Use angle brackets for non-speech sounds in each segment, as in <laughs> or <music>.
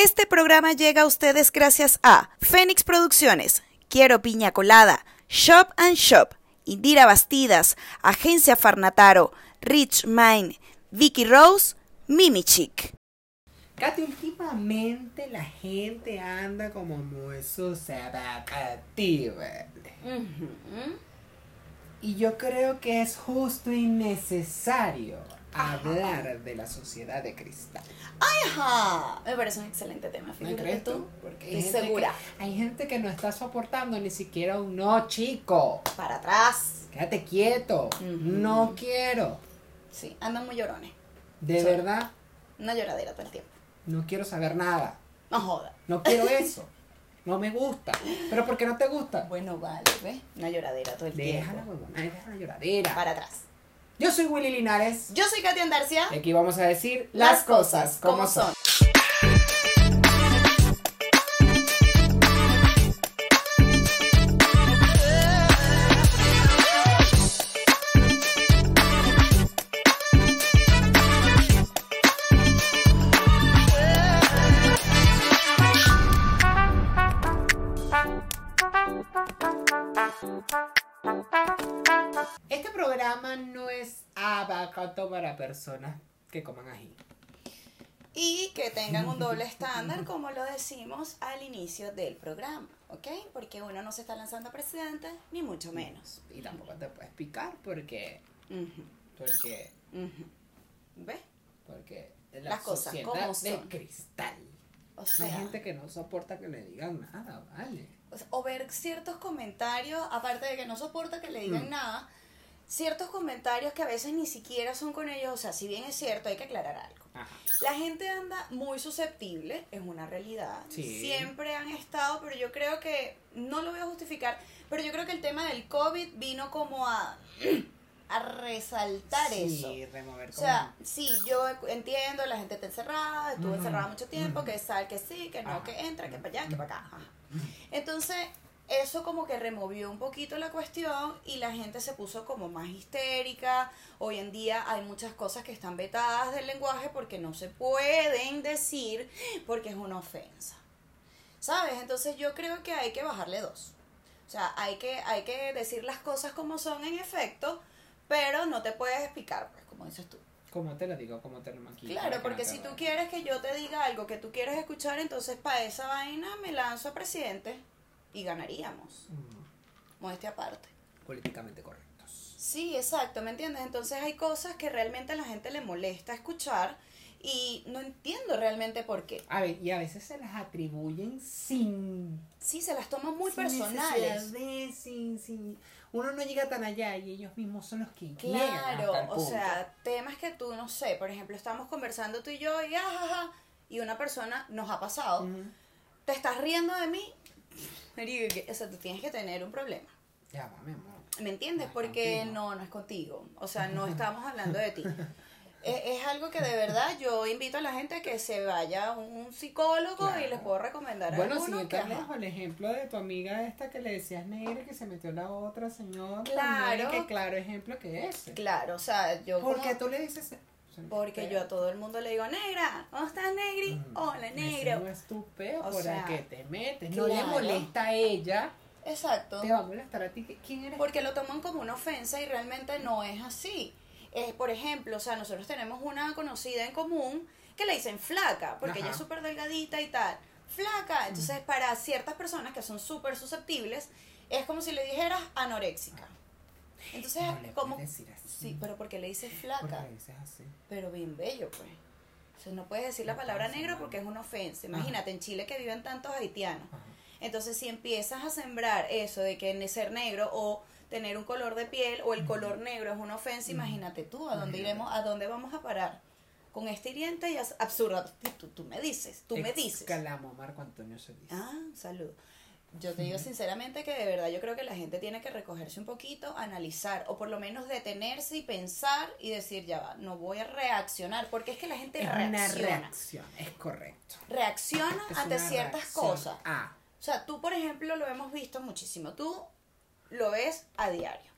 Este programa llega a ustedes gracias a Fénix Producciones, Quiero Piña Colada, Shop and Shop, Indira Bastidas, Agencia Farnataro, Rich Mine, Vicky Rose, Mimi Chic. Katy, últimamente la gente anda como muy susceptible. Y yo creo que es justo y necesario hablar de la sociedad de cristal. ¡Ay, ajá! Me parece un excelente tema, ¿No fíjate tú. Porque Estoy gente segura. que- hay gente que no está soportando ni siquiera un no, chico. Para atrás. Quédate quieto. No quiero. Sí, andan muy llorones. De Sí. verdad, Una lloradera todo el tiempo. no quiero saber nada. No joda. No quiero <laughs> eso. No me gusta. ¿Pero por qué no te gusta? Bueno, vale, ¿ves? Una lloradera todo el Deja tiempo. huevona, deja la lloradera. Para atrás. Yo soy Willy Linares. Yo soy Katy Andarcia. Y aquí vamos a decir Las cosas como son. Personas que coman ají. Y que tengan un doble <laughs> estándar, como lo decimos al inicio del programa, ¿ok? Porque uno no se está lanzando a presidente, ni mucho menos. Y tampoco te puedes picar porque. Porque. ¿Ves? Porque. La Las cosas como de son. cristal. O Hay sea, gente que no soporta que le digan nada, vale. o ver ciertos comentarios, aparte de que no soporta que le digan Mm. nada, ciertos comentarios que a veces ni siquiera son con ellos, o sea, si bien es cierto, hay que aclarar algo. Ajá. La gente anda muy susceptible, es una realidad. Sí. Siempre han estado, pero yo creo que, no lo voy a justificar, pero yo creo que el tema del COVID vino como a, <clears throat> a resaltar eso. Sí, remover O sea, sí, yo entiendo, la gente está encerrada, estuvo encerrada mucho tiempo, que sal, que sí, que no, Ajá. que entra, que para allá, que para acá. Ajá. Entonces, eso como que removió un poquito la cuestión y la gente se puso como más histérica. Hoy en día hay muchas cosas que están vetadas del lenguaje porque no se pueden decir porque es una ofensa. ¿Sabes? Entonces yo creo que hay que bajarle dos. O sea, hay que, hay que decir las cosas como son en efecto, pero no te puedes explicar, pues, como dices tú. Como te lo digo, como te lo maquillo. Claro, no porque si tú quieres que yo te diga algo que tú quieres escuchar, entonces para esa vaina me lanzo a presidente y ganaríamos. Mm, Modestia aparte. políticamente correctos. Sí, exacto, ¿me entiendes? Entonces hay cosas que realmente a la gente le molesta escuchar y no entiendo realmente por qué. A ver, y a veces se las atribuyen sin Sí, se las toman muy sin personales. de- sin, sin- uno no llega tan allá y ellos mismos son los que llegan Claro, hasta el o sea, temas que tú no sé, por ejemplo, estamos conversando tú y yo y ajaja, y una persona nos ha pasado, te estás riendo de mí, o sea, tú tienes que tener un problema. Ya va, mi amor. ¿Me entiendes? Es Porque no, no es contigo. O sea, no <laughs> estamos hablando de ti. <laughs> Es, es algo que de verdad yo invito a la gente a que se vaya a un psicólogo y les puedo recomendar Bueno, alguno sin que, lejos, el ejemplo de tu amiga esta que le decías negra y que se metió la otra señora. Claro. Que claro ejemplo que ese. Claro, o sea, yo ¿Por como- qué tú le dices porque yo a todo el mundo le digo, negra, ¿cómo estás, negri? Mm, Hola, negro. no es tu peo O por sea, el que te metes. No le molesta a ella, Exacto. te va a molestar a ti. ¿Quién eres? Porque lo toman como una ofensa y realmente no es así. Eh, por ejemplo, o sea, nosotros tenemos una conocida en común que le dicen flaca, porque ella es súper delgadita y tal. Flaca. Entonces, para ciertas personas que son súper susceptibles, es como si le dijeras anoréxica. Entonces, No le como... decir así. Sí, pero porque le dices ¿Por flaca. dices así? Pero bien bello, pues. O sea, no puedes decir la palabra negro porque es una ofensa. Ajá. Imagínate, en Chile que viven tantos haitianos. Ajá. Entonces, si empiezas a sembrar eso de que ser negro o tener un color de piel o el color negro es una ofensa, imagínate tú, ¿a dónde iremos, a dónde vamos a parar? Con este hiriente y absurdo. Tú, tú me dices, tú me dices. Exclamó Marco Antonio Solís. Ah, salud. Yo te digo sinceramente que de verdad yo creo que la gente tiene que recogerse un poquito, analizar o por lo menos detenerse y pensar y decir, ya va, no voy a reaccionar, porque es que la gente es reacciona. una reacción, es correcto. Reacciona Es ante ciertas cosas. Ah, O sea, tú, por ejemplo, lo hemos visto muchísimo. Tú lo ves a diario.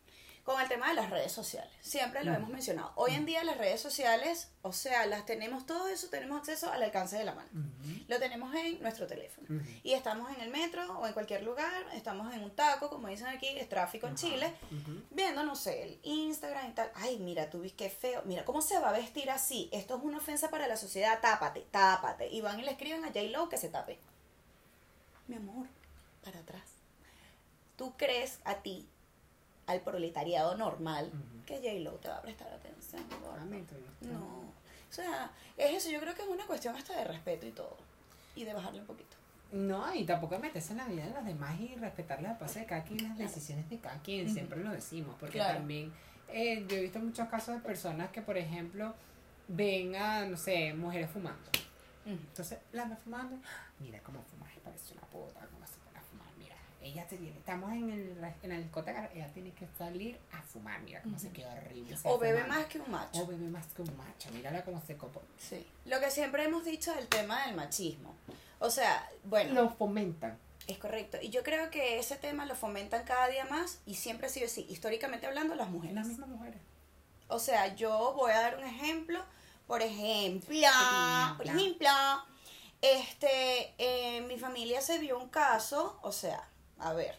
Con el tema de las redes sociales. Siempre lo Mm. hemos mencionado. Hoy en día las redes sociales, o sea, las tenemos todo eso, tenemos acceso al alcance de la mano. Ujú, Lo tenemos en nuestro teléfono. ujú. Y estamos en el metro o en cualquier lugar, estamos en un taco, como dicen aquí, es tráfico en Chile, ujú. viendo, no sé, el Instagram y tal. Ay, mira, tú ves qué feo. Mira, ¿cómo se va a vestir así? Esto es una ofensa para la sociedad. Tápate, tápate. Y van y le escriben a J-Lo que se tape. Mi amor, para atrás. ¿Tú crees a ti, al proletariado normal, Ujú. que J-Lo te va a prestar atención? A mí. No. O sea, es eso. Yo creo que es una cuestión hasta de respeto y todo. Y de bajarle un poquito. No, y tampoco meterse en la vida de los demás y respetar las pasos de cada quien, las Claro. decisiones de cada quien, siempre lo decimos, porque Claro. también eh, yo he visto muchos casos de personas que, por ejemplo, ven a, no sé, mujeres fumando. Entonces, la anda fumando, mira cómo fuma, parece una puta, cómo se pone a fumar, mira, ella se viene, estamos en, el, en la discoteca, ella tiene que salir a fumar, mira cómo se queda horrible. O bebe más que un macho. O bebe más que un macho, mírala cómo se copó. Sí. Lo que siempre hemos dicho del tema del machismo. O sea, bueno, Lo fomentan. es correcto. Y yo creo que ese tema lo fomentan cada día más y siempre ha sido así, históricamente hablando, las mujeres. Las mismas mujeres. O sea, yo voy a dar un ejemplo. Por ejemplo, por Ejemplo. ejemplo, este, en mi familia se vio un caso, o sea, a ver,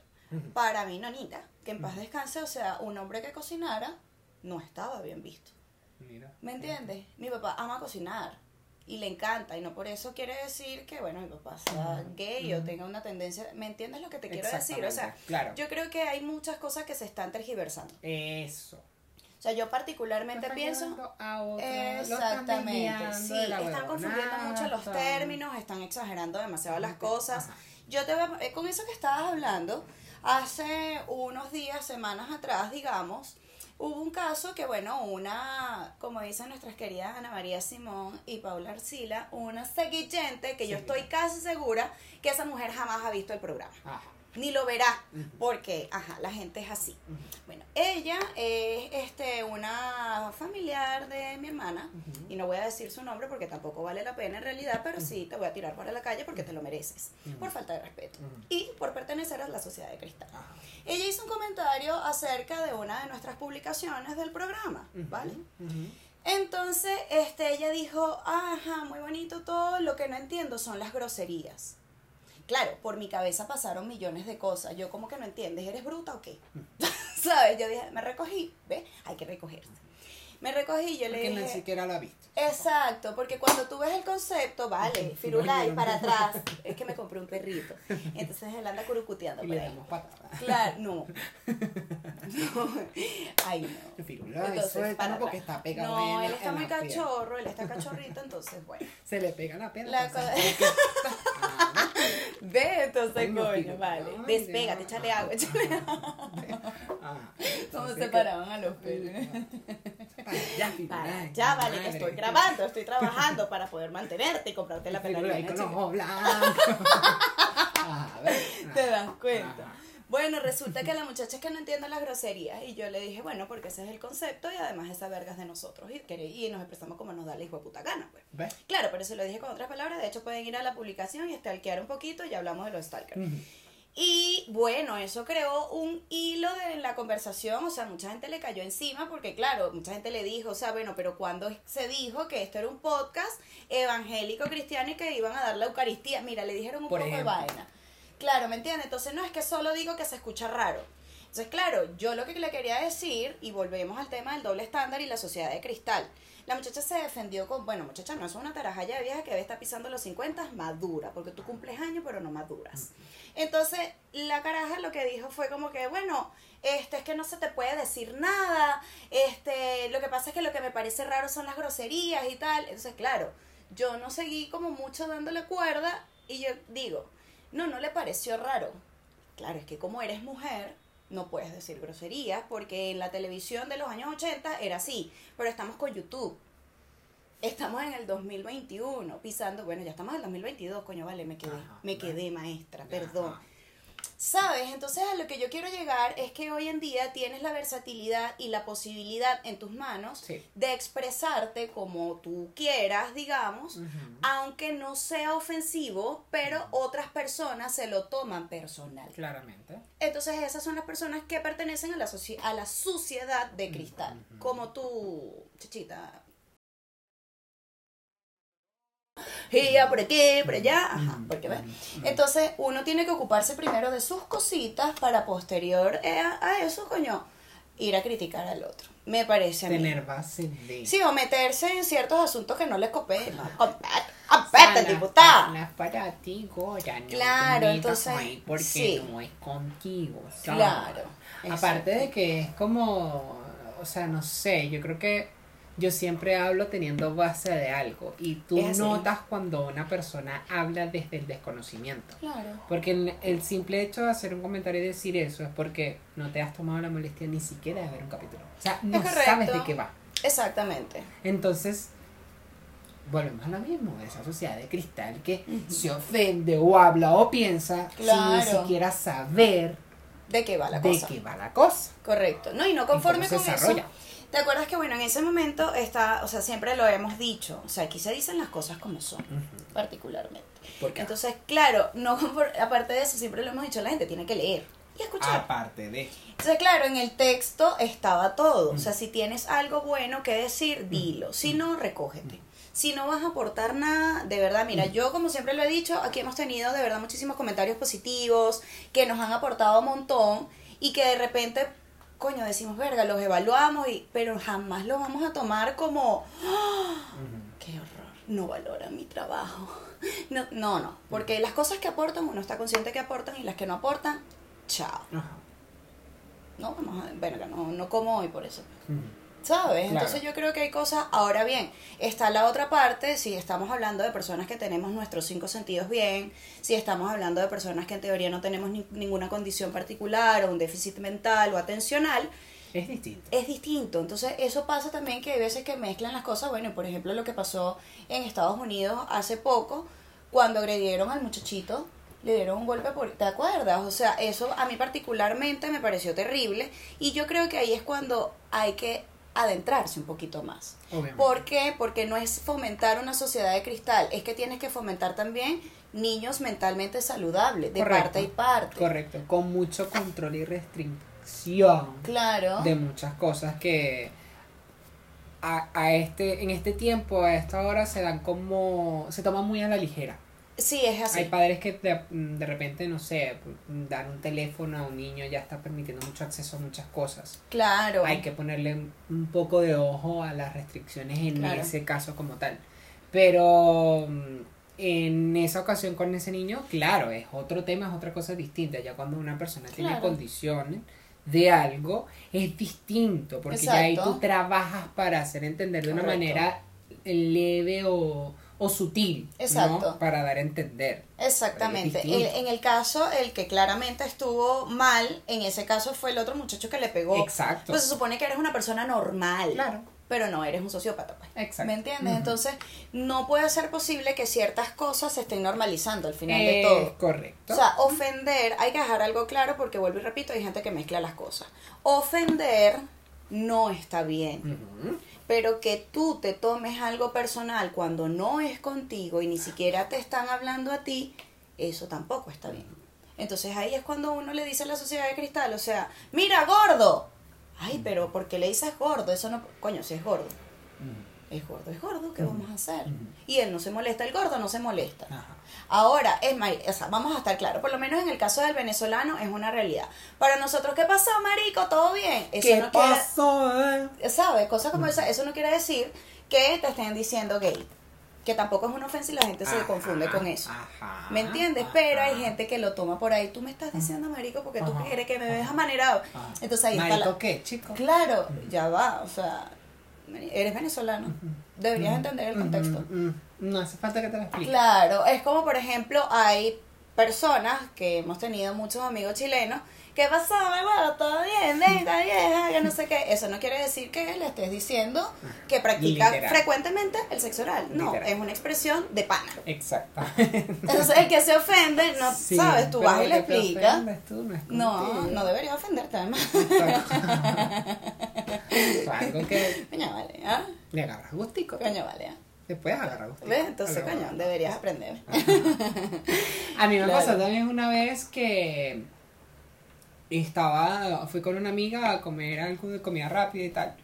para mi nonita, que en paz descanse, o sea, un hombre que cocinara no estaba bien visto. Mira. ¿Me entiendes? Mi papá ama cocinar y le encanta y no por eso quiere decir que, bueno, mi papá sea gay o tenga una tendencia, ¿me entiendes lo que te quiero decir? O sea, claro. yo creo que hay muchas cosas que se están tergiversando. Eso. O sea, yo particularmente están pienso... a otro, están Exactamente, desviando sí, están confundiendo mucho los están- términos, están exagerando demasiado las cosas. Ajá. Yo te voy a- eh, con eso que estabas hablando, hace unos días, semanas atrás, digamos, hubo un caso que, bueno, una, como dicen nuestras queridas Ana María Simón y Paula Arcila, una seguillente que yo estoy casi segura que esa mujer jamás ha visto el programa. Ajá. Ni lo verá, porque, ajá, la gente es así. Bueno, ella es este, una familiar de mi hermana, y no voy a decir su nombre porque tampoco vale la pena en realidad, pero sí te voy a tirar para la calle porque te lo mereces, por falta de respeto y por pertenecer a la sociedad de cristal. Ella hizo un comentario acerca de una de nuestras publicaciones del programa. ¿vale? Entonces, este, ella dijo, ajá, muy bonito todo, lo que no entiendo son las groserías. Claro, por mi cabeza pasaron millones de cosas. Yo como que no entiendes, ¿eres bruta o qué? <laughs> ¿Sabes? Yo dije, me recogí, ¿ves? Hay que recogerse. Me recogí yo le Porque dije... ni siquiera lo ha visto. Exacto, porque cuando tú ves el concepto, vale, <laughs> firulai Oye, para atrás, <laughs> es que me compré un perrito. Entonces él anda curucuteando Y por le ahí. damos patadas. Claro, no. No. Ay, no. Firula, Entonces, para porque atrás. está pegado No, él la- está muy la piel. cachorro, él está cachorrito, entonces, bueno. Se le pega la piel. La cosa- <laughs> Ve, entonces, coño, vale. ay, Despégate, échale agua, échale agua. ah, Cómo entonces se paraban a los pelos. <laughs> Firula, Para ya, vale, que estoy grabando, estoy trabajando para poder mantenerte y comprarte la Firula peladilla. ahí con chica. los ojos blancos. <laughs> A ver. Te das cuenta. Bueno, resulta que la muchacha es que no entiende las groserías y yo le dije, bueno, porque ese es el concepto y además esa verga es de nosotros y, y nos expresamos como nos da la hijo de puta gana, pues. ¿Ves? Claro, pero se lo dije con otras palabras, de hecho pueden ir a la publicación y stalkear un poquito y hablamos de los stalkers. Y bueno, eso creó un hilo de la conversación, o sea, mucha gente le cayó encima porque claro, mucha gente le dijo, o sea, bueno, pero cuando se dijo que esto era un podcast evangélico cristiano y que iban a dar la Eucaristía, mira, le dijeron un Por poco de vaina. Claro, ¿me entiendes? Entonces no es que solo digo que se escucha raro. Entonces, claro, yo lo que le quería decir, y volvemos al tema del doble estándar y la sociedad de cristal. La muchacha se defendió con, bueno, muchacha, no es una tarajaya de vieja que debe estar pisando los 50, madura, porque tú cumples años, pero no maduras. Entonces, la caraja lo que dijo fue como que, bueno, este es que no se te puede decir nada, este, lo que pasa es que lo que me parece raro son las groserías y tal. Entonces, claro, yo no seguí como mucho dándole cuerda y yo digo, no, no le pareció raro. Claro, es que como eres mujer, no puedes decir groserías porque en la televisión de los años 80 era así, pero estamos con YouTube. Estamos en el 2021, pisando, bueno, ya estamos en el 2022, coño, vale, me quedé, Ajá, me vale. quedé maestra, perdón. Ajá. ¿Sabes? Entonces a lo que yo quiero llegar es que hoy en día tienes la versatilidad y la posibilidad en tus manos Sí. de expresarte como tú quieras, digamos, aunque no sea ofensivo, pero otras personas se lo toman personal. Claramente. Entonces esas son las personas que pertenecen a la, a la suciedad de cristal, como tú, chichita. Y ya por aquí, por allá, ajá, porque ves. Entonces uno tiene que ocuparse primero de sus cositas para posterior eh, a, eso, coño, ir a criticar al otro. Me parece a mí. Tener base de. Sí, o meterse en ciertos asuntos que no les competen. No, compete, O sea, compete, no es diputada. No es para ti, Goya. No Claro, entonces, porque sí. no es contigo. ¿sabes? Claro. Aparte de que es como, o sea, no sé, yo creo que yo siempre hablo teniendo base de algo y tú notas cuando una persona habla desde el desconocimiento. Claro. Porque el, el simple hecho de hacer un comentario y decir eso es porque no te has tomado la molestia ni siquiera de ver un capítulo. O sea, no sabes de qué va. Exactamente. Entonces, volvemos a lo mismo, esa sociedad de cristal que se ofende o habla o piensa sin ni siquiera saber ¿De qué va la de cosa? qué va la cosa. Correcto. No, y no conforme con eso. ¿Te acuerdas que, bueno, en ese momento está, o sea, siempre lo hemos dicho, o sea, aquí se dicen las cosas como son, particularmente. Porque Entonces, claro, no <laughs> por- aparte de eso, siempre lo hemos dicho, la gente tiene que leer y escuchar. aparte de Entonces, claro, en el texto estaba todo. O sea, si tienes algo bueno que decir, dilo. Si no, recógete. Si no vas a aportar nada, de verdad, mira, yo como siempre lo he dicho, aquí hemos tenido de verdad muchísimos comentarios positivos que nos han aportado un montón y que de repente, coño, decimos, verga, los evaluamos, y, pero jamás los vamos a tomar como, ¡Ah! qué horror, no valora mi trabajo. <laughs> No, no, no, porque las cosas que aportan, uno está consciente que aportan y las que no aportan, chao. Ajá. No, vamos a verga, no, no como hoy por eso. ¿Sabes? Claro. Entonces yo creo que hay cosas. Ahora bien, está la otra parte, si estamos hablando de personas que tenemos nuestros cinco sentidos bien, si estamos hablando de personas que en teoría no tenemos ni- ninguna condición particular o un déficit mental o atencional, Es distinto. es distinto. Entonces, eso pasa también que hay veces que mezclan las cosas. Bueno, por ejemplo, lo que pasó en Estados Unidos hace poco, cuando agredieron al muchachito, le dieron un golpe por... ¿Te acuerdas? O sea, eso a mí particularmente me pareció terrible. Y yo creo que ahí es cuando hay que adentrarse un poquito más. Obviamente. ¿Por qué? Porque no es fomentar una sociedad de cristal, es que tienes que fomentar también niños mentalmente saludables, de Correcto. parte y parte. Correcto. Con mucho control y restricción. Claro. de muchas cosas que a, a este en este tiempo a esta hora se dan como se toman muy a la ligera Sí, es así. hay padres que de, de repente no sé dan un teléfono a un niño ya está permitiendo mucho acceso a muchas cosas Claro. hay que ponerle un- poco de ojo a las restricciones en Claro. ese caso como tal pero mm, en esa ocasión con ese niño claro es otro tema es otra cosa distinta ya cuando una persona tiene condiciones de algo es distinto porque ya ahí tú trabajas para hacer entender de una Correcto. manera leve o, o sutil ¿no? Para dar a entender Exactamente. El- en el caso, el que claramente estuvo mal, en ese caso fue el otro muchacho que le pegó. exacto Pues se supone que eres una persona normal. claro Pero no, eres un sociópata, pues. exacto ¿Me entiendes? Entonces, no puede ser posible que ciertas cosas se estén normalizando al final de todo. correcto O sea, ofender, hay que dejar algo claro porque vuelvo y repito, hay gente que mezcla las cosas. Ofender no está bien. Pero que tú te tomes algo personal cuando no es contigo y ni siquiera te están hablando a ti, eso tampoco está bien. Entonces ahí es cuando uno le dice a la sociedad de cristal, o sea, mira, gordo. Ay, pero ¿por qué le dices gordo? Eso no... Coño, si es gordo. Ujú. Es gordo, es gordo, ¿qué Ujú. vamos a hacer? Y él no se molesta, el gordo no se molesta. Ajá. Ahora, es ma- o sea, vamos a estar claros, por lo menos en el caso del venezolano es una realidad. Para nosotros, ¿qué pasó, marico? ¿Todo bien? Eso ¿Qué no quiere- pasó? eh? ¿sabes? Cosas como esa, eso no quiere decir que te estén diciendo gay. Que tampoco es una ofensa y la gente se Ajá, confunde con eso. ajá, ¿Me entiendes? ajá. Pero hay gente que lo toma por ahí. Tú me estás diciendo, marico, porque tú quieres que me veas amanerado. Entonces ahí está ¿Marico la... qué, chico? Claro, ya va. O sea, eres venezolano. Deberías entender el contexto. No hace falta que te lo explique. Claro, es como por ejemplo hay personas que hemos tenido muchos amigos chilenos ¿qué pasó, mi huevo? ¿Todo bien? Venga, vieja, que no sé qué. Eso no quiere decir que le estés diciendo que practica Literal. frecuentemente el sexo oral. No, Literal. es una expresión de pana. Exacto. Entonces, el que se ofende, no Sí, sabes, tú vas y le explicas. no, No, no deberías ofenderte, además. Es <laughs> algo que Coño, vale, ¿ah? le agarras gustico. Coño, vale, ¿ah? Te puedes agarrar. ¿Ves? Entonces, Pero coño, bueno. deberías aprender. <laughs> A mí me Claro. pasó también una vez que estaba, fui con una amiga a comer algo de comida rápida y tal.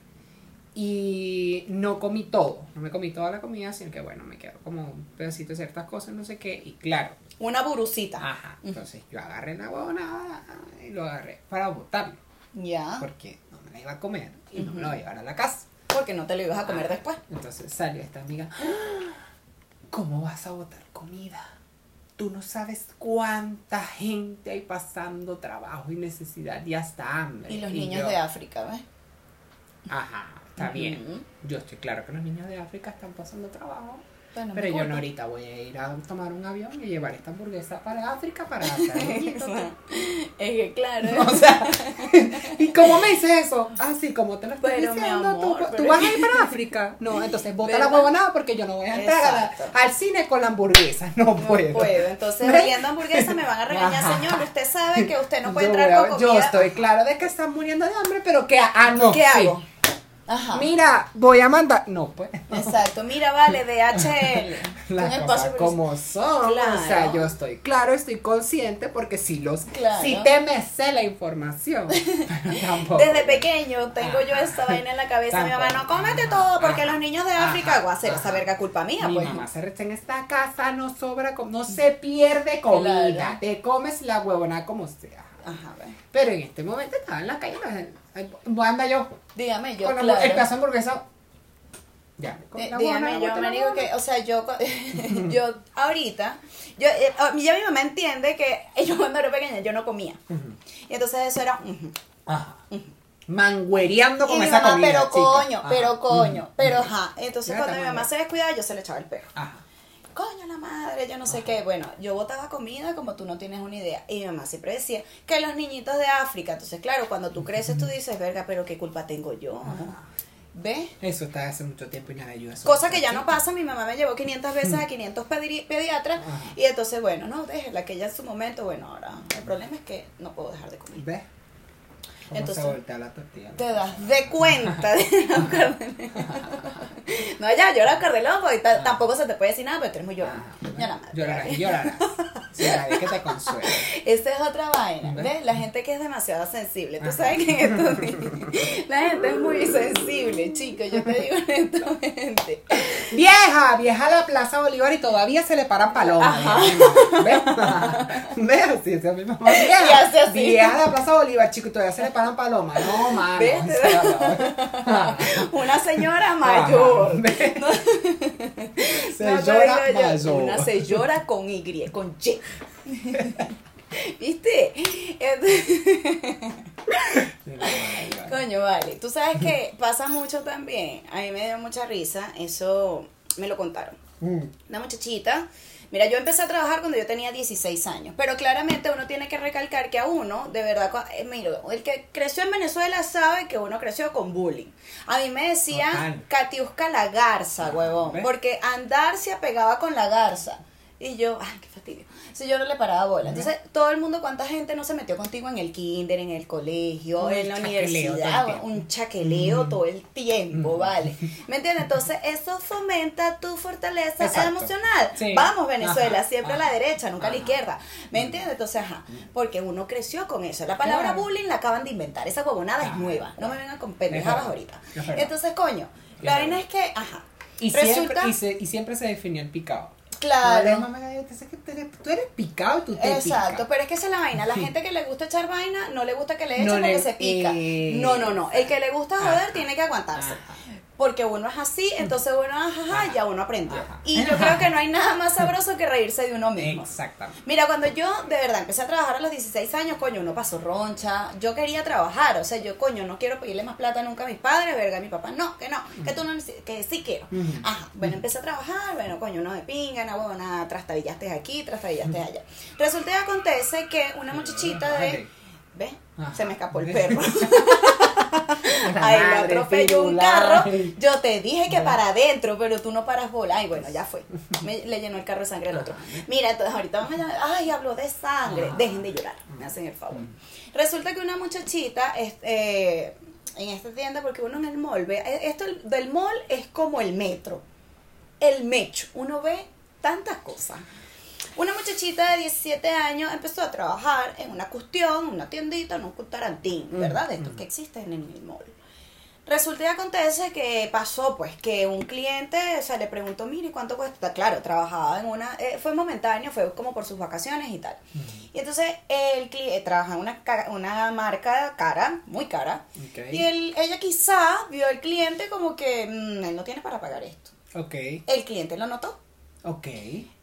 Y no comí todo, no me comí toda la comida, sino que bueno, me quedo como un pedacito de ciertas cosas, no sé qué. Y claro, Una burucita. ajá. Entonces yo agarré la huevona y lo agarré para botarlo, Ya. porque no me la iba a comer y no me la iba a llevar a la casa. Porque no te lo ibas a comer después. Entonces salió esta amiga. "Ah, <gasps> ¿Cómo vas a botar comida? Tú no sabes cuánta gente hay pasando trabajo y necesidad y hasta hambre. Y los niños yo, de África, ¿ves? Ajá, está bien. Yo estoy claro que los niños de África están pasando trabajo. Pero yo no ahorita voy a ir a tomar un avión y llevar esta hamburguesa para África para <laughs> hacer Es que claro. <laughs> O sea, <laughs> ¿y cómo me dices eso? Así como te lo estoy Pero, diciendo, amor, ¿tú, pero tú vas a ir para África. No, entonces bota la ¿Verdad? huevonada porque yo no voy a entrar a la- al cine con la hamburguesa. No, No puedo. puedo. Entonces, ¿Ves? oliendo hamburguesa me van a regañar, Ajá. señor. Usted sabe que usted no puede yo, entrar a- con yo comida. estoy claro de que están muriendo de hambre, pero que ah no. ¿Qué sí. hago? Ajá. Mira, voy a mandar. No, pues. Exacto. Mira, vale, DHL. Las <laughs> cosas como son. Claro. O sea, yo estoy claro, estoy consciente porque si los Claro. si te me sé la información. Pero <laughs> tampoco. Desde pequeño tengo yo esa vaina en la cabeza. Mi mamá, no Tampoco. cómete todo porque los niños de. África, voy a hacer esa verga culpa mía, Mi pues. mamá se recha en esta casa, no sobra, no se pierde comida. Claro. Te comes la huevona como sea. Ajá, ve. Pero en este momento estaba en la calle, ay, anda yo, Dígame yo, con la, claro. el pedazo hamburguesa. Ya, Eh, la Dígame yo, me digo que, o sea, yo, <laughs> yo ahorita, yo, eh, a mí ya mi mamá entiende que yo <laughs> cuando era pequeña yo no comía. Y entonces eso era, ujú. Ajá. Manguereando y con mi esa mamá, comida. pero chica. coño, Ajá. pero coño, pero ajá. Entonces cuando mi mamá se descuidaba, yo se le echaba el perro. Ajá. Coño, la madre, yo no sé qué. Bueno, yo botaba comida como tú no tienes una idea. Y mi mamá siempre decía que los niñitos de África. Entonces, claro, cuando tú creces, tú dices, verga, pero qué culpa tengo yo. ¿Ves? Eso está hace mucho tiempo y nada yo eso. Cosa que ya no pasa, mi mamá me llevó 500 veces a 500 pedi- pediatras Ajá. y entonces, bueno, no, déjela que ya en su momento, bueno, ahora el problema es que no puedo dejar de comer. ¿Ves? ¿Cómo Entonces- se voltea la tortilla? Te das de cuenta de la <laughs> cardelón. <laughs> No, ya, yo la cardelón, porque ta- tampoco se te puede decir nada, pero tú eres muy llorona. La madre. Llorarás y llorarás. Nadie que te consuele. Esa es otra vaina, ¿Ves? ¿ves? La gente que es demasiado sensible. Tú sabes que en estos días <laughs> la gente es muy sensible, chicos. Yo te digo honestamente. Vieja, vieja la Plaza Bolívar y todavía se le paran palomas. ¿Ves? ¿Ves? Así es mi mamá. Vieja, vieja la Plaza Bolívar, chico, y todavía se le paran palomas. No, <laughs> mano. <laughs> Una señora mayor. No, mayor. Una se llora con Y, con Y. <laughs> ¿Viste? Coño, vale. Tú sabes que pasa mucho también. A mí me dio mucha risa. Eso me lo contaron. Mm. Una muchachita. Mira, yo empecé a trabajar cuando yo tenía 16 años, pero claramente uno tiene que recalcar que a uno, de verdad, eh, mira, el que creció en Venezuela sabe que uno creció con bullying. A mí me decían. Katiuska la garza, huevón, porque andar se apegaba con la garza. Y yo, ay, qué fastidio. Si yo no le paraba bola. Entonces, todo el mundo, ¿cuánta gente no se metió contigo en el kinder, en el colegio, Un en la universidad? Un chaqueleo Mm. todo el tiempo. ¿vale? <laughs> ¿Me entiendes? Entonces, eso fomenta tu fortaleza Exacto. emocional. Sí. Vamos, Venezuela, Ajá, siempre a la derecha, nunca a la izquierda. ¿Me entiendes? Entonces, ajá, porque uno creció con eso. La palabra Claro. bullying la acaban de inventar. Esa huevonada es nueva. No me vengan con pendejadas ahorita. Entonces, coño, la vaina es que, ajá, Y Resulta- siempre, y, se- y siempre se definió el picado. Claro. No, mamá, tú eres, tú eres picado tú te Exacto, pero es que esa es la vaina. La gente que le gusta echar vaina no le gusta que le echen No porque le- se pica. eh, no, no, no. El que le gusta joder Ajá. tiene que aguantarse. Ajá. Porque uno es así, entonces uno, ajá, Ajá. ya uno aprendió. Ajá. Y yo creo que no hay nada más <laughs> sabroso que reírse de uno mismo. Exactamente. Mira, cuando yo de verdad empecé a trabajar a los 16 años, coño, uno pasó roncha, yo quería trabajar, o sea, yo, coño, no quiero pedirle más plata nunca a mis padres, verga, a mi papá, no, que no, que tú no, que sí quiero. Ajá, bueno, empecé a trabajar, bueno, coño, uno de pinga, una huevona, trastabillaste aquí, trastabillaste allá. Resulta y acontece que una muchachita de. ¿Ves? Se me escapó el perro. <laughs> <laughs> Ahí madre, atropelló un carro. Yo te dije que para adentro, pero tú no paras bola. Ay, bueno, ya fue. Me, le llenó el carro de sangre al otro. Mira, entonces ahorita vamos a llamar. Ay, habló de sangre. Dejen de llorar. Me hacen el favor. Resulta que una muchachita este, en esta tienda, porque uno en el mall ve. eh, Esto del mall es como el metro. El mecho. Uno ve tantas cosas. Una muchachita de 17 años empezó a trabajar en una cuestión, una tiendita, en un tarantín, ¿verdad? De estos que existen en el mall. Resulta y acontece que pasó, pues, que un cliente se le preguntó, mire, ¿cuánto cuesta? Claro, trabajaba en una, eh, fue momentáneo, fue como por sus vacaciones y tal. Y entonces, el cliente trabaja en una, una marca cara, muy cara, y él, ella quizá vio al cliente como que, "Mm, él no tiene para pagar esto. Ok. El cliente lo notó. Ok.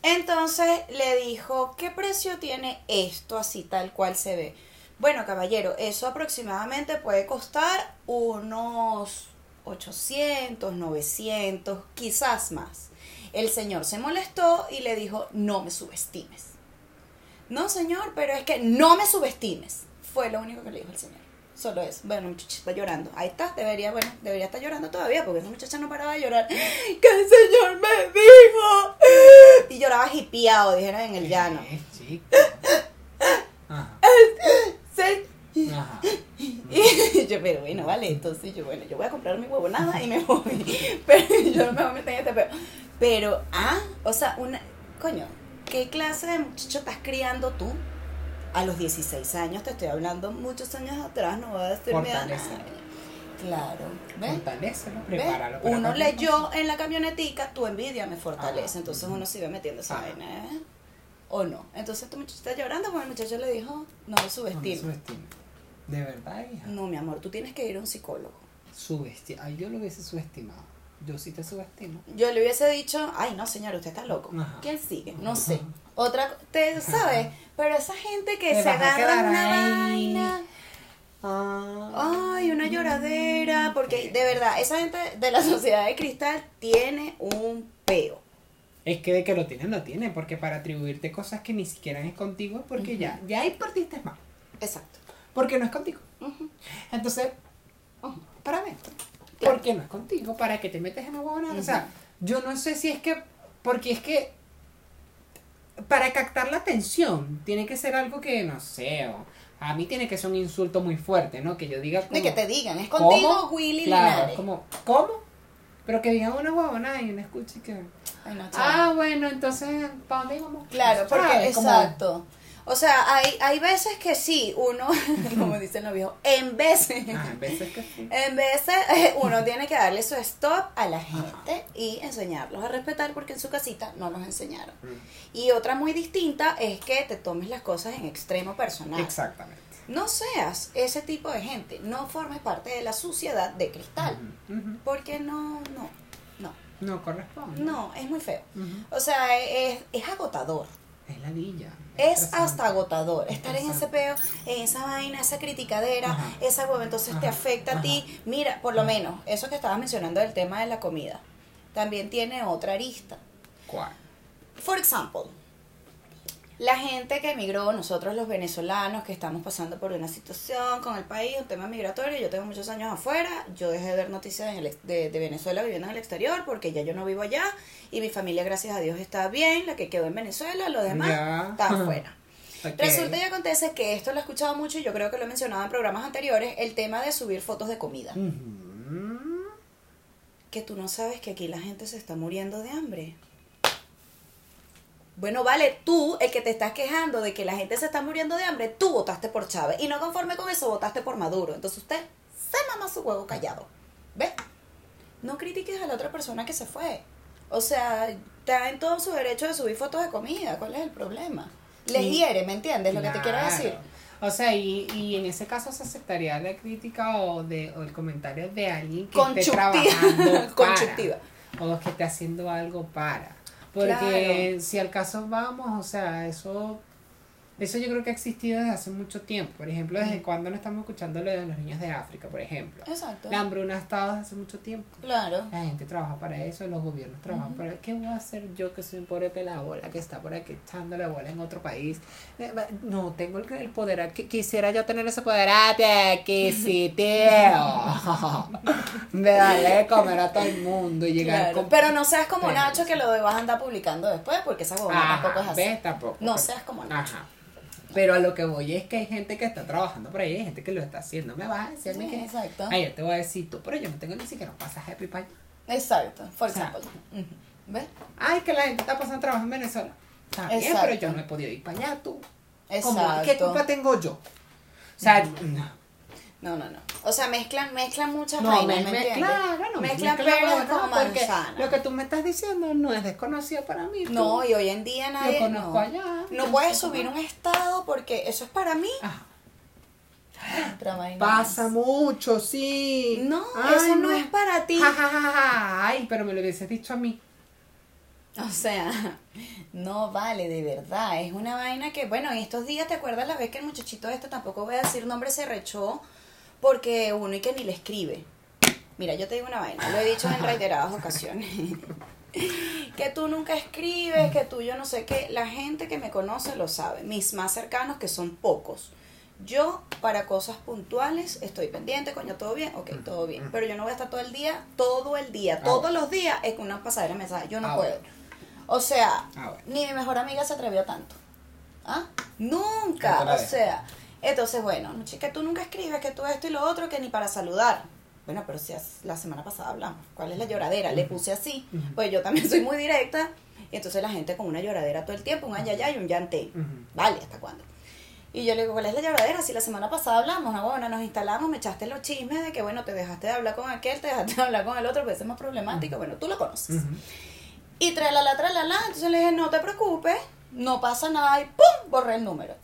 Entonces le dijo, ¿qué precio tiene esto así tal cual se ve? Bueno, caballero, eso aproximadamente puede costar unos 800, 900, quizás más. El señor se molestó y le dijo, no me subestimes. No, señor, pero es que no me subestimes. Fue lo único que le dijo el señor. Solo eso. Bueno, muchacha está llorando. Ahí está, debería, bueno, debería estar llorando todavía porque esa muchacha no paraba de llorar. <gasps> ¡Que el señor me dijo! <gasps> Y lloraba hipiado, dijeron en el llano. Sí. Ajá. <laughs> Y yo, pero bueno, vale, entonces yo, bueno, yo voy a comprar mi huevo nada y me voy. <laughs> Pero yo no me voy a meter en este peo. Pero, ah, o sea, una, coño, ¿qué clase de muchacho estás criando tú? A los 16 años, te estoy hablando muchos años atrás, no voy a nadie. Claro, ¿ves? Fortalécelo, ¿Ves? prepáralo. para Uno leyó en la camionetica, tu envidia me fortalece, Ajá. entonces uno sigue metiendo esa Ajá. vaina, ¿eh? ¿O no? Entonces tu muchacho está llorando porque el muchacho le dijo, no me No me subestime. De verdad, hija. No, mi amor, tú tienes que ir a un psicólogo. Subesti Ay, yo lo hubiese subestimado. Yo sí te subestimo. Yo le hubiese dicho, ay, no, señor, usted está loco. Ajá. ¿Quién sigue? No sé. Otra, te sabes, pero esa gente que se agarra una ahí. vaina. Ah. Ay, una lloradera, porque de verdad, esa gente de la <laughs> sociedad de cristal tiene un peo. Es que de que lo tienen, lo tienen. Porque para atribuirte cosas que ni siquiera es contigo, porque ya, ya ahí partiste mal. Exacto. Porque no es contigo. Entonces, ujú. para adentro. Porque no es contigo, para que te metes en la huevonada. O sea, yo no sé si es que. Porque es que. Para captar la atención, tiene que ser algo que, no sé, o a mí tiene que ser un insulto muy fuerte, ¿no? Que yo diga como. De que te digan, es ¿cómo? contigo, Willy Claro, Linares. como, ¿cómo? Pero que digan una huevonada y uno escuche que. Ay, no. Ah, bueno, entonces, ¿para dónde íbamos? Claro, porque ¿Sabes? Como- exacto. O sea, hay, hay veces que sí, uno, <laughs> como dicen los viejos, en veces, Ah, en veces que sí. en veces <laughs> uno tiene que darle su stop a la gente y enseñarlos a respetar porque en su casita no los enseñaron. Y otra muy distinta es que te tomes las cosas en extremo personal. Exactamente. No seas ese tipo de gente, no formes parte de la suciedad de cristal, porque no, no, no, No corresponde. no, es muy feo. O sea, es, es agotador. Es la villa. Es hasta agotador estar en ese peo, en esa vaina, esa criticadera, Ajá. esa hueva, entonces te afecta a ti. Mira, por lo menos, eso que estabas mencionando del tema de la comida, también tiene otra arista. ¿Cuál? For example, la gente que emigró, nosotros los venezolanos que estamos pasando por una situación con el país, un tema migratorio, yo tengo muchos años afuera, yo dejé de ver noticias en el ex- de, de Venezuela viviendo en el exterior porque ya yo no vivo allá y mi familia gracias a Dios está bien, la que quedó en Venezuela, lo demás Ya. está afuera. <laughs> Resulta y acontece que esto lo he escuchado mucho y yo creo que lo he mencionado en programas anteriores, el tema de subir fotos de comida. Que tú no sabes que aquí la gente se está muriendo de hambre. Bueno, vale, tú, el que te estás quejando de que la gente se está muriendo de hambre, tú votaste por Chávez. Y no conforme con eso, votaste por Maduro. Entonces usted se mama su huevo callado. ¿Ves? No critiques a la otra persona que se fue. O sea, está en todo su derecho de subir fotos de comida. ¿Cuál es el problema? Les Y- hiere, ¿me entiendes? Lo que te quiero decir. O sea, y, y en ese caso se aceptaría la crítica o, de, o el comentario de alguien que esté trabajando <laughs> para, o que esté haciendo algo para. Porque si al caso vamos, o sea, eso Eso yo creo que ha existido desde hace mucho tiempo. Por ejemplo, desde cuando no estamos escuchando lo de los niños de África, por ejemplo. Exacto. La hambruna ha estado desde hace mucho tiempo. Claro. La gente trabaja para eso, los gobiernos trabajan para eso. ¿Qué voy a hacer yo que soy un pobre pelabola que está por aquí echando la bola en otro país? Eh, No tengo el, el poder. ah, qui- Quisiera yo tener ese poder. ¡Ah, te quisiteo! De <laughs> <laughs> darle de comer a todo el mundo y llegar Claro. con. Pero no seas como Nacho que lo vas a andar publicando después, porque esa huevona tampoco es así. ¿ves? Tampoco. No seas como Nacho. Ajá. Pero a lo que voy es que hay gente que está trabajando por ahí, hay gente que lo está haciendo. Me vas a decir Sí, que. exacto. Ay, yo te voy a decir tú, pero yo no tengo ni siquiera un pasaje de pipa. Exacto, for O sea, example. Ujú. ¿Ves? Ay, que la gente está pasando trabajo en Venezuela. Está bien, Exacto. pero yo no he podido ir para allá, tú. Exacto. ¿Qué culpa tengo yo? O sea, no. No, no, no. O sea, mezclan, mezclan muchas No, vainas, me, ¿me me- entiendes? claro, no me mezclan mezcla peras manzana. Lo que tú me estás diciendo no es desconocido para mí. tú. No, y hoy en día nadie. conozco no. allá, No yo puedes subir cómo. un estado porque eso es para mí. Ajá. Pasa mucho, sí. No, Ay, eso no es para ti. Ja, ja, ja, ja. Ay, pero me lo hubieses dicho a mí. O sea, <laughs> no vale, de verdad. Es una vaina que, bueno, en estos días, ¿te acuerdas la vez que el muchachito este, tampoco voy a decir nombre, se rechó porque uno y que ni le escribe? Mira, yo te digo una vaina, lo he dicho en reiteradas ocasiones. <laughs> que tú nunca escribes, que tú yo no sé qué. La gente que me conoce lo sabe, mis más cercanos, que son pocos. Yo, para cosas puntuales, estoy pendiente, coño, todo bien, ok, todo bien. Pero yo no voy a estar todo el día, todo el día, Ah, todos bueno. los días, es una pasadera de mensajes. Yo no Ah, puedo. bueno. O sea, Ah, bueno. ni mi mejor amiga se atrevió tanto. ¿Ah? Nunca. O sea, entonces, bueno, que tú nunca escribes, que tú esto y lo otro, que ni para saludar. Bueno, pero si la semana pasada hablamos. ¿Cuál es la lloradera? Le puse así. Pues yo también <laughs> soy muy directa. Y entonces la gente con una lloradera todo el tiempo, un ayayá y un llante. Vale, ¿hasta cuándo? Y yo le digo, ¿cuál es la lloradera? Si la semana pasada hablamos, no, bueno, nos instalamos, me echaste los chismes de que, bueno, te dejaste de hablar con aquel, te dejaste de hablar con el otro, pues es más problemático. Bueno, tú lo conoces. Y tralala, tralala. Entonces le dije, no te preocupes, no pasa nada. Y ¡pum! Borré el número.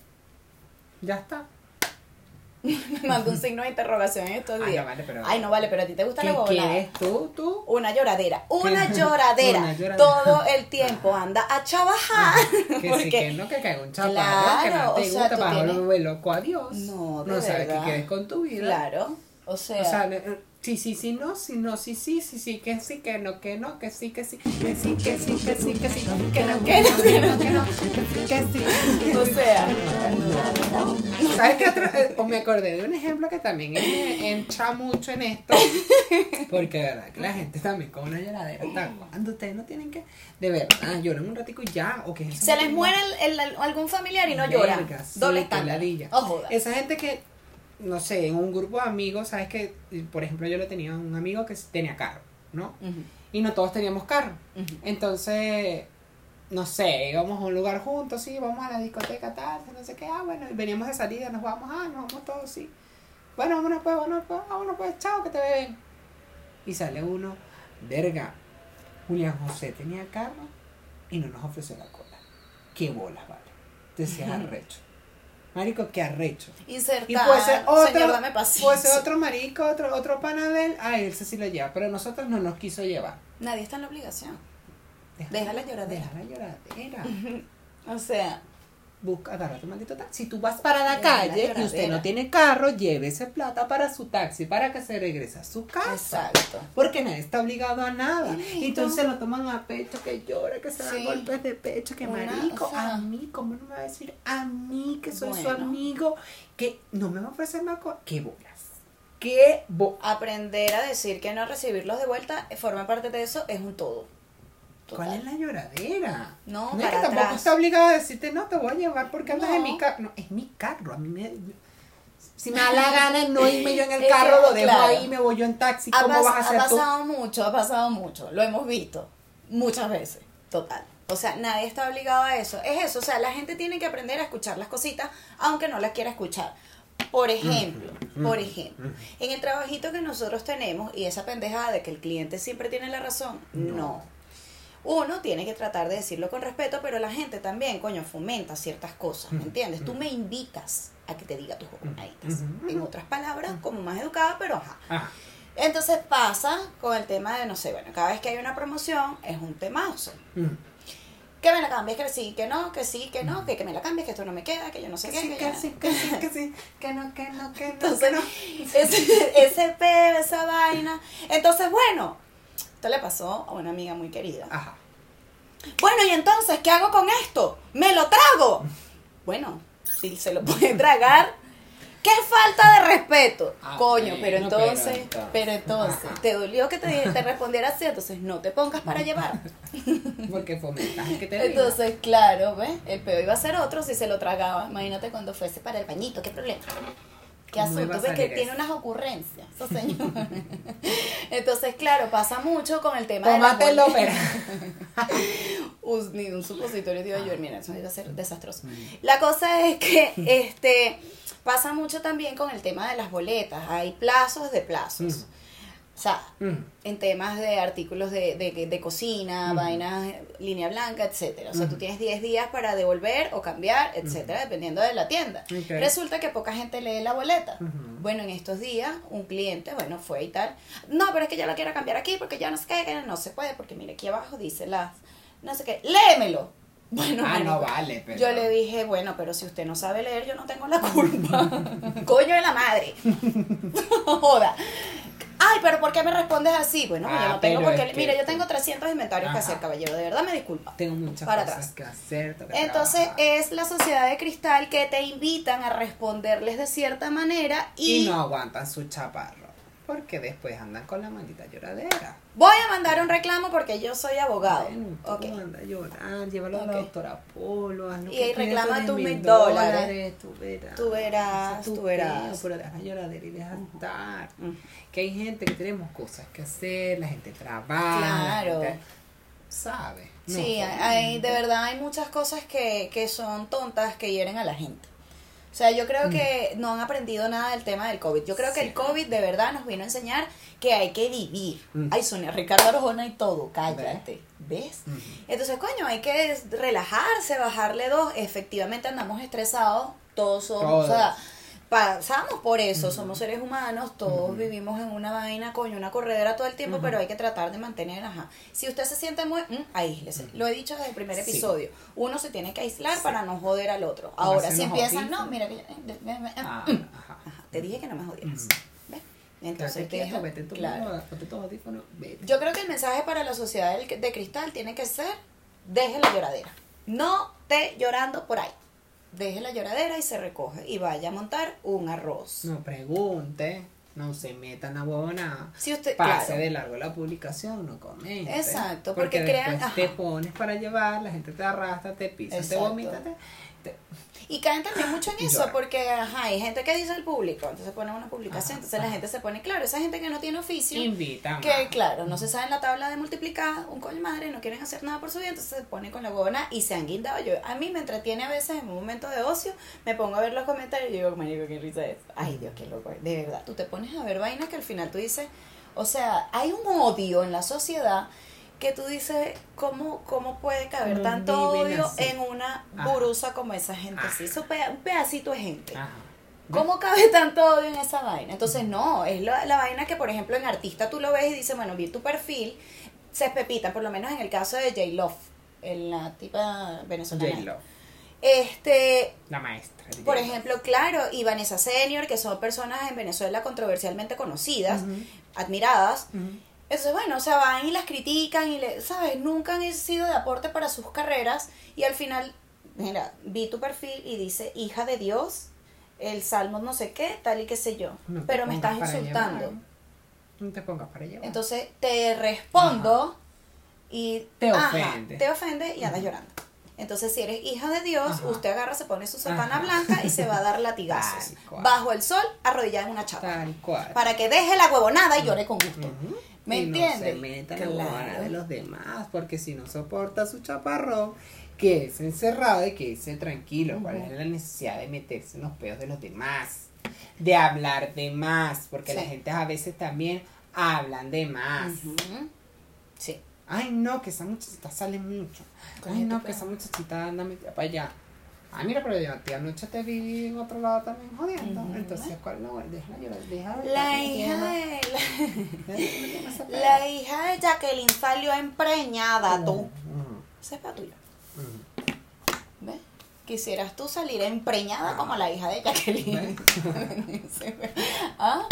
Ya está. <laughs> Me mandó un signo de interrogación en estos Ay, días. no vale, pero- Ay, no vale, pero a ti te gusta la ¿Qué bobonada. quieres tú, tú? Una lloradera, una ¿Qué? <laughs> lloradera. Una lloradera. Todo el tiempo anda a trabajar. Que sí, <laughs> Porque- que no, que caiga un chaparro, Claro, que no te sea, gusta, tú para tienes- loco a Dios. No, de No sabes qué quieres con tu vida. Claro, o sea, O sea, eh, sí, sí, sí, no, sí, no, sí, sí, sí, sí, que sí, que no, que no, que sí, que sí, que sí, que sí, que sí, que sí, que no, que no, que no, que no, que sí. o sea, ¿Sabes qué otro? Eh, O me acordé de un ejemplo que también eh, entra mucho en esto. Porque de verdad que la gente también con una lloradera está cuando ustedes no tienen que. De verdad, lloran un ratico y ya. O que se les muere algún familiar y no lloran. Doble estándar. Oh. Esa gente que, no sé, en un grupo de amigos, ¿sabes que Por ejemplo, yo le tenía un amigo que tenía carro, ¿no? Y no todos teníamos carro. Entonces, no sé, íbamos a un lugar juntos, sí, vamos a la discoteca, tal, no sé qué, ah, bueno, y veníamos de salida, nos vamos, ah, nos vamos todos, sí. Bueno, vámonos pues, vámonos pues, vámonos pues, chao, que te ven. Y sale uno, verga, Julián José tenía carro y no nos ofreció la cola. Qué bolas, vale. Decía <laughs> arrecho. Marico, qué arrecho. Insertar. Y puede ser otro, Señor, dame paciencia. puede ser otro marico, otro, otro pana de él, ah, él sí lo lleva, pero nosotros no nos quiso llevar. Nadie está en la obligación. Deja, Deja la lloradera. Deja la lloradera. <laughs> O sea, Busca, agarra tu maldito taxi. Si tú vas para la calle y usted no tiene carro, llévese plata para su taxi para que se regrese a su casa. exacto. Porque nadie está obligado a nada. Entonces lo toman a pecho, que llora, que se da Sí. golpes de pecho, que Una- marico. o sea- a mí, ¿cómo no me va a decir? A mí, que soy su amigo, que no me va a ofrecer más cosas. ¿Qué bolas? ¿Qué? Aprender a decir que no recibirlos de vuelta forma parte de eso, es un todo. Total. ¿Cuál es la lloradera? No, es que para tampoco atrás. está obligado a decirte, no, te voy a llevar porque andas No. en mi carro. No, es mi carro. A mí me. Si me da la <laughs> gana no irme yo en el carro, lo dejo claro. ahí, me voy yo en taxi. Ha, ¿Cómo pas- vas a ha hacer tú? pasado mucho, ha pasado mucho. Lo hemos visto muchas veces. Total. O sea, nadie está obligado a eso. Es eso. O sea, la gente tiene que aprender a escuchar las cositas, aunque no las quiera escuchar. Por ejemplo, por ejemplo, en el trabajito que nosotros tenemos y esa pendejada de que el cliente siempre tiene la razón, no. Uno tiene que tratar de decirlo con respeto, pero la gente también, coño, fomenta ciertas cosas, ¿me entiendes? Tú me invitas a que te diga tus jornaditas. En otras palabras, como más educada, pero ajá. Ah, Entonces pasa con el tema de, no sé, bueno, cada vez que hay una promoción es un temazo. mm. que me la cambies, que sí, que no, que sí, que no, que, que me la cambies, que esto no me queda, que yo no sé qué. sí, que sí, que sí, que <laughs> sí, que no, que no, que no, Entonces, que no. ese, ese peo, esa vaina. Entonces, bueno, esto le pasó a una amiga muy querida. Ajá. Bueno, y entonces, ¿qué hago con esto? ¿Me lo trago? Bueno, si se lo puede tragar, ¿qué falta de respeto? Ah, Coño, pero entonces, pero entonces, Ajá. ¿te dolió que te, te respondiera así? Entonces, no te pongas para llevar. <laughs> Porque fomentas que te diga. Entonces, claro, ¿ves? El peo iba a ser otro si se lo tragaba. Imagínate cuando fuese para el bañito, ¿qué problema? ¿Qué ¿Cómo asunto? iba a ¿Ves que salir tiene eso? unas ocurrencias, esos <laughs> señores? Entonces, claro, pasa mucho con el tema de la. <laughs> Us- ni un supositorio te iba a llover, mira, eso iba a ser desastroso. Mm. La cosa es que <laughs> este pasa mucho también con el tema de las boletas. Hay plazos de plazos. Mm. O sea, Mm. en temas de artículos de, de, de cocina, vainas, eh, línea blanca, etcétera. O sea, tú tienes 10 días para devolver o cambiar, etcétera, dependiendo de la tienda. Resulta que poca gente lee la boleta. Bueno, en estos días, un cliente, bueno, fue y tal. No, pero es que yo la quiero cambiar aquí porque ya no sé qué, no se puede, porque mire, aquí abajo dice las, no sé qué, léemelo. <laughs> Bueno, Ah, no vale, pero. yo le dije, bueno, pero si usted no sabe leer, yo no tengo la culpa. <laughs> Coño de la madre. <laughs> Joda. Ay, pero ¿por qué me respondes así? Bueno, yo Ah, no tengo pero por es qué. que- Mira, yo tengo 300 inventarios que hacer, caballero. De verdad me disculpa. Tengo muchas Para cosas atrás. que hacer. que Entonces trabajar. es la sociedad de cristal que te invitan a responderles de cierta manera y, Y no aguantan su chaparro. Porque después andan con la maldita lloradera. voy a mandar un reclamo porque yo soy abogado. Bueno, tú Ok. anda a llorar, llévalo a la doctora Polo, haz lo Y que reclama tus 10 mil dólares. Tú verás. Tú verás, tú verás. Pero deja lloradera y deja estar. Mm. Que hay gente que tenemos cosas que hacer, la gente trabaja. Claro. La gente sabe. No, Sí, hay, de verdad hay muchas cosas que, que son tontas que hieren a la gente. O sea, yo creo Mm. que no han aprendido nada del tema del COVID. Yo creo que el COVID de verdad nos vino a enseñar que hay que vivir. Mm. Ay, Sonia, Ricardo Arjona y todo, cállate. ¿Ves? Entonces, coño, hay que relajarse, bajarle dos. Efectivamente andamos estresados, todos somos, o sea, pasamos por eso, somos seres humanos, todos vivimos en una vaina, coño, una corredera todo el tiempo, pero hay que tratar de mantener, ajá. Si usted se siente muy, mm, aíslese. Lo he dicho desde el primer Sí. episodio. Uno se tiene que aislar Sí. para no joder al otro. Ahora, si empiezan, no, mira que yo- eh, eh, Ah, mm, ajá. ajá, te dije que no me jodieras. Entonces, deja- vete claro. ponte vete. Yo creo que el mensaje para la sociedad de cristal tiene que ser, deje la lloradera. No esté llorando por ahí. Deje la lloradera y se recoge y vaya a montar un arroz. No pregunte, no se metan a huevona. Si usted, Pase claro, de largo la publicación, no comente. Exacto, porque, porque crean- después te pones para llevar, la gente te arrastra, te pisa, te vomita. te- te- Y caen también mucho en eso, porque ajá, hay gente que dice al público, entonces ponen una publicación, Ajá, entonces la gente se pone, claro, esa gente que no tiene oficio, Invita. que claro, no se sabe en la tabla de multiplicar, un coño madre, no quieren hacer nada por su vida, entonces se pone con la huevona y se han guindado. Yo, a mí me entretiene a veces en un momento de ocio, me pongo a ver los comentarios y digo, marico, qué risa es. Ay, Dios, qué loco. De verdad, tú te pones a ver vainas que al final tú dices, o sea, hay un odio en la sociedad que tú dices, ¿cómo, cómo puede caber ¿Cómo tanto odio así? en una Ajá. burusa como esa gente así? Ajá. Eso pe- un pedacito de gente. Ajá. ¿Cómo cabe tanto odio en esa vaina? Entonces, no, es la, la vaina que, por ejemplo, en artista tú lo ves y dices, bueno, vi tu perfil, se pepita, por lo menos en el caso de J. Love, en la tipa venezolana. J-Lo, Este, la maestra. por ejemplo, claro, y Vanessa Senior, que son personas en Venezuela controversialmente conocidas, admiradas. Entonces, bueno, o sea, van y las critican y, le, ¿sabes? Nunca han sido de aporte para sus carreras y al final, mira, vi tu perfil y dice, hija de Dios, el salmo no sé qué, tal y qué sé yo. No pero me estás insultando. llevar. No te pongas para llevar. Entonces, te respondo y Te ajá, ofende. te ofende y andas llorando. Entonces, si eres hija de Dios, Ajá. usted agarra, se pone su sotana blanca y se va a dar <laughs> latigazos. Bajo el sol, arrodillada en una chapa. Tal cual. Para que deje la huevonada y llore con gusto. ¿Me y entiendes? No se meta en la Claro. de los demás, porque si no soporta su chaparrón, que es encerrado y que es tranquilo. ¿Cuál es la necesidad de meterse en los peos de los demás? De hablar de más, porque la Sí. gente a veces también hablan de más. Sí. Ay, no, que esa muchachita sale mucho. Ay, no, que esa muchachita anda metida para allá. Ay, mira, pero yo a ti anoche te vi en otro lado también jodiendo. Entonces, ¿cuál no? Déjala llorar, déjala La hija de la, esa hija de Jacqueline salió empreñada, tú. Ujú. Ese es para tuyo. ¿Ves? Quisieras tú salir empreñada como la hija de Jacqueline. <laughs> ¿Ah?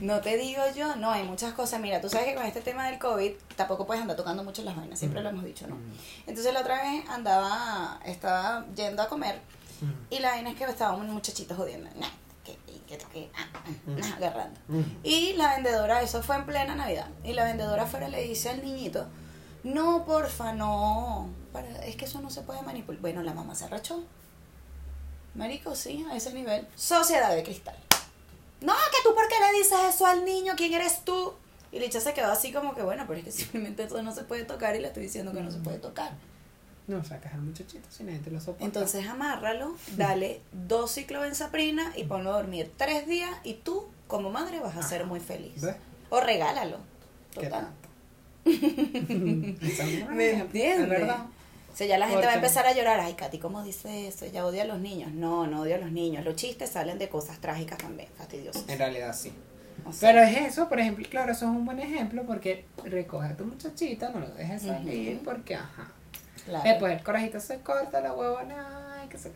No te digo yo, no, hay muchas cosas. Mira, tú sabes que con este tema del COVID tampoco puedes andar tocando mucho las vainas, siempre lo hemos dicho, ¿no? Entonces la otra vez andaba, estaba yendo a comer y la vaina es que estaba un muchachito jodiendo, nah, que, que, que, ah, ah, nah, agarrando. Y la vendedora, eso fue en plena Navidad, y la vendedora afuera le dice al niñito, no, porfa, no, para, es que eso no se puede manipular. Bueno, la mamá se arrachó. Marico, sí, a ese nivel. Sociedad de cristal. No, que tú, ¿por qué le dices eso al niño? ¿Quién eres tú? Y Licha se quedó así como que, bueno, pero es que <laughs> simplemente eso no se puede tocar y le estoy diciendo que no se puede tocar. No sacas al muchachito si nadie te lo soporta. Entonces amárralo, dale dos ciclobenzaprina y ponlo a dormir tres días y tú, como madre, vas a ser muy feliz. ¿Ves? O regálalo. ¿Qué Total. tanto? <laughs> <laughs> ¿Me entiendes? Es verdad. O sea, ya la gente va a empezar a llorar. Ay, Katy, ¿cómo dice eso? Ya odia a los niños. No, no odio a los niños. Los chistes salen de cosas trágicas también, fastidiosos. En realidad sí. O sea, Pero es eso, por ejemplo, claro, eso es un buen ejemplo porque recoge a tu muchachita, no lo dejes salir porque, ajá. claro. Después el corajito se corta, la huevona, ay, que se...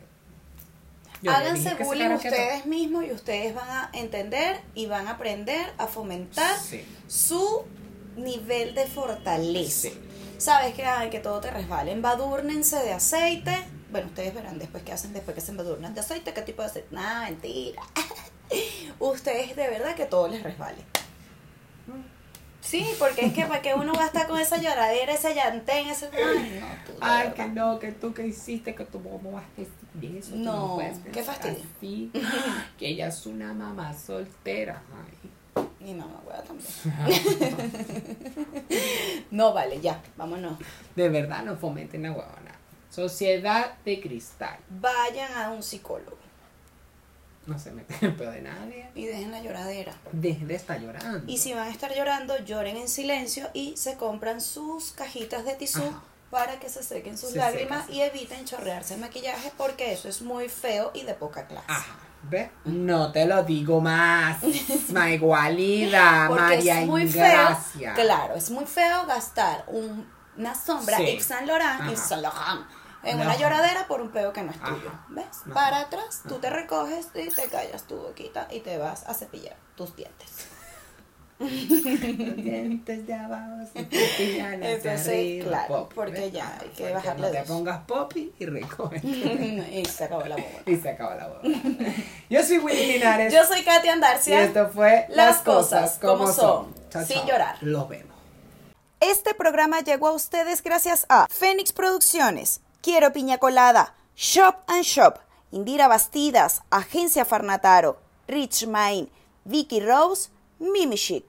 Yo Háganse bullying ustedes mismos y ustedes van a entender y van a aprender a fomentar Sí. su nivel de fortaleza. Sí. Sabes que ay, que todo te resbale. Embadúrnense de aceite. Bueno, ustedes verán después qué hacen después que se embadurnan de aceite, qué tipo de aceite. Nada, mentira. <laughs> ustedes de verdad que todo les resbale. Sí, porque es que para que uno va a estar con esa lloradera, ese llantén, ese. Ay, no, tú, de Ay, verdad. que no, que tú que hiciste, que vas a decir eso. No, puedes qué fastidio. así, que ella es una mamá soltera. Ay. Mi mamá hueá también. <laughs> no, vale, ya, vámonos. De verdad, no fomenten la huevona. Sociedad de cristal. Vayan a un psicólogo No se meten en el pedo de nadie. y dejen la lloradera. Dejen de estar llorando. Y si van a estar llorando, lloren en silencio y se compran sus cajitas de tisú Ajá. para que se sequen sus Se lágrimas seca, sí. y eviten chorrearse el maquillaje porque eso es muy feo y de poca clase. Ajá. ¿Ves? No te lo digo más. <laughs> Ma igualida, Porque María es muy Ingracia. feo, claro, es muy feo gastar un- una sombra Sí. Yves Saint Laurent, Ajá. Yves Saint Laurent en No. una lloradera por un peo que no es tuyo. Ajá. ¿Ves? No. Para atrás, tú te recoges y te callas tu boquita y te vas a cepillar tus dientes. Los dientes de abajo se <laughs> Entonces, arriba, claro, Poppy, porque ¿ves? ya hay que bajarle No te dos. pongas poppy y recoge. <laughs> y se acabó la boba. y se acaba la boda. Yo soy Willy Linares. Yo soy Katia y Andarcia. esto fue Las cosas como son, Chao, sin chao. llorar. Los vemos. Este programa llegó a ustedes gracias a Fénix Producciones, Quiero Piña Colada, Shop and Shop, Indira Bastidas, Agencia Farnataro, Rich Mind, Vicky Rose, Mimi Chic.